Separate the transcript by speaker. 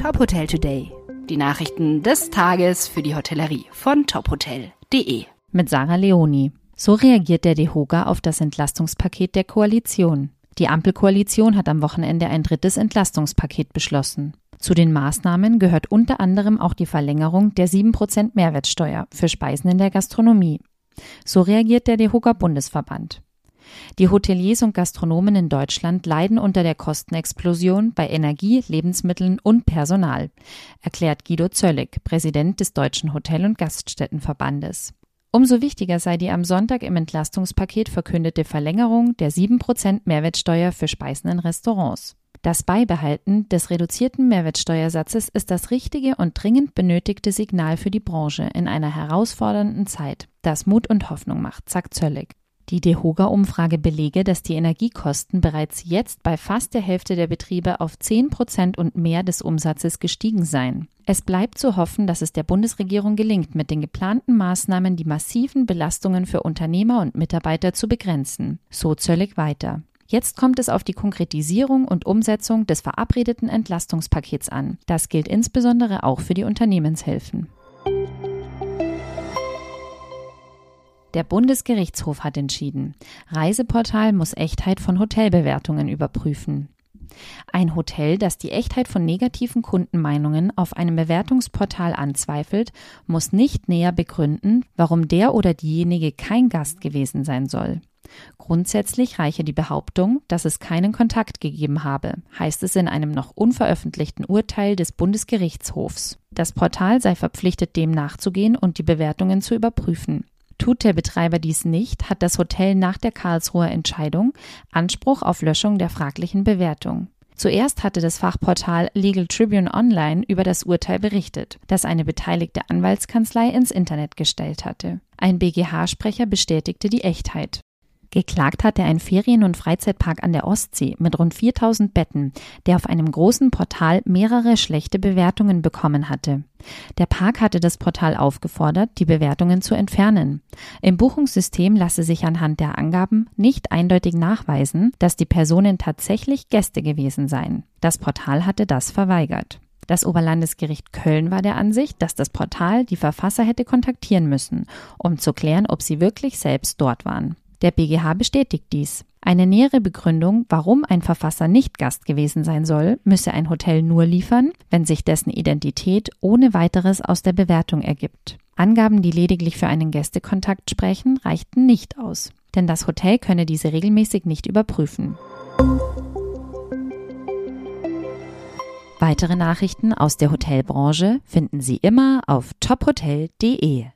Speaker 1: Top Hotel Today. Die Nachrichten des Tages für die Hotellerie von tophotel.de.
Speaker 2: Mit Sarah Leoni. So reagiert der DEHOGA auf das Entlastungspaket der Koalition. Die Ampelkoalition hat am Wochenende ein drittes Entlastungspaket beschlossen. Zu den Maßnahmen gehört unter anderem auch die Verlängerung der 7% Mehrwertsteuer für Speisen in der Gastronomie. So reagiert der DEHOGA Bundesverband. Die Hoteliers und Gastronomen in Deutschland leiden unter der Kostenexplosion bei Energie, Lebensmitteln und Personal, erklärt Guido Zöllig, Präsident des Deutschen Hotel- und Gaststättenverbandes. Umso wichtiger sei die am Sonntag im Entlastungspaket verkündete Verlängerung der 7% Mehrwertsteuer für Speisen in Restaurants. Das Beibehalten des reduzierten Mehrwertsteuersatzes ist das richtige und dringend benötigte Signal für die Branche in einer herausfordernden Zeit, das Mut und Hoffnung macht, sagt Zöllig. Die DEHOGA-Umfrage belege, dass die Energiekosten bereits jetzt bei fast der Hälfte der Betriebe auf 10 Prozent und mehr des Umsatzes gestiegen seien. Es bleibt zu hoffen, dass es der Bundesregierung gelingt, mit den geplanten Maßnahmen die massiven Belastungen für Unternehmer und Mitarbeiter zu begrenzen. So Zöllig weiter. Jetzt kommt es auf die Konkretisierung und Umsetzung des verabredeten Entlastungspakets an. Das gilt insbesondere auch für die Unternehmenshilfen. Der Bundesgerichtshof hat entschieden, Reiseportal muss Echtheit von Hotelbewertungen überprüfen. Ein Hotel, das die Echtheit von negativen Kundenmeinungen auf einem Bewertungsportal anzweifelt, muss nicht näher begründen, warum der oder diejenige kein Gast gewesen sein soll. Grundsätzlich reiche die Behauptung, dass es keinen Kontakt gegeben habe, heißt es in einem noch unveröffentlichten Urteil des Bundesgerichtshofs. Das Portal sei verpflichtet, dem nachzugehen und die Bewertungen zu überprüfen. Tut der Betreiber dies nicht, hat das Hotel nach der Karlsruher Entscheidung Anspruch auf Löschung der fraglichen Bewertung. Zuerst hatte das Fachportal Legal Tribune Online über das Urteil berichtet, das eine beteiligte Anwaltskanzlei ins Internet gestellt hatte. Ein BGH-Sprecher bestätigte die Echtheit. Geklagt hatte ein Ferien- und Freizeitpark an der Ostsee mit rund 4000 Betten, der auf einem großen Portal mehrere schlechte Bewertungen bekommen hatte. Der Park hatte das Portal aufgefordert, die Bewertungen zu entfernen. Im Buchungssystem lasse sich anhand der Angaben nicht eindeutig nachweisen, dass die Personen tatsächlich Gäste gewesen seien. Das Portal hatte das verweigert. Das Oberlandesgericht Köln war der Ansicht, dass das Portal die Verfasser hätte kontaktieren müssen, um zu klären, ob sie wirklich selbst dort waren. Der BGH bestätigt dies. Eine nähere Begründung, warum ein Verfasser nicht Gast gewesen sein soll, müsse ein Hotel nur liefern, wenn sich dessen Identität ohne weiteres aus der Bewertung ergibt. Angaben, die lediglich für einen Gästekontakt sprechen, reichten nicht aus, denn das Hotel könne diese regelmäßig nicht überprüfen. Weitere Nachrichten aus der Hotelbranche finden Sie immer auf tophotel.de.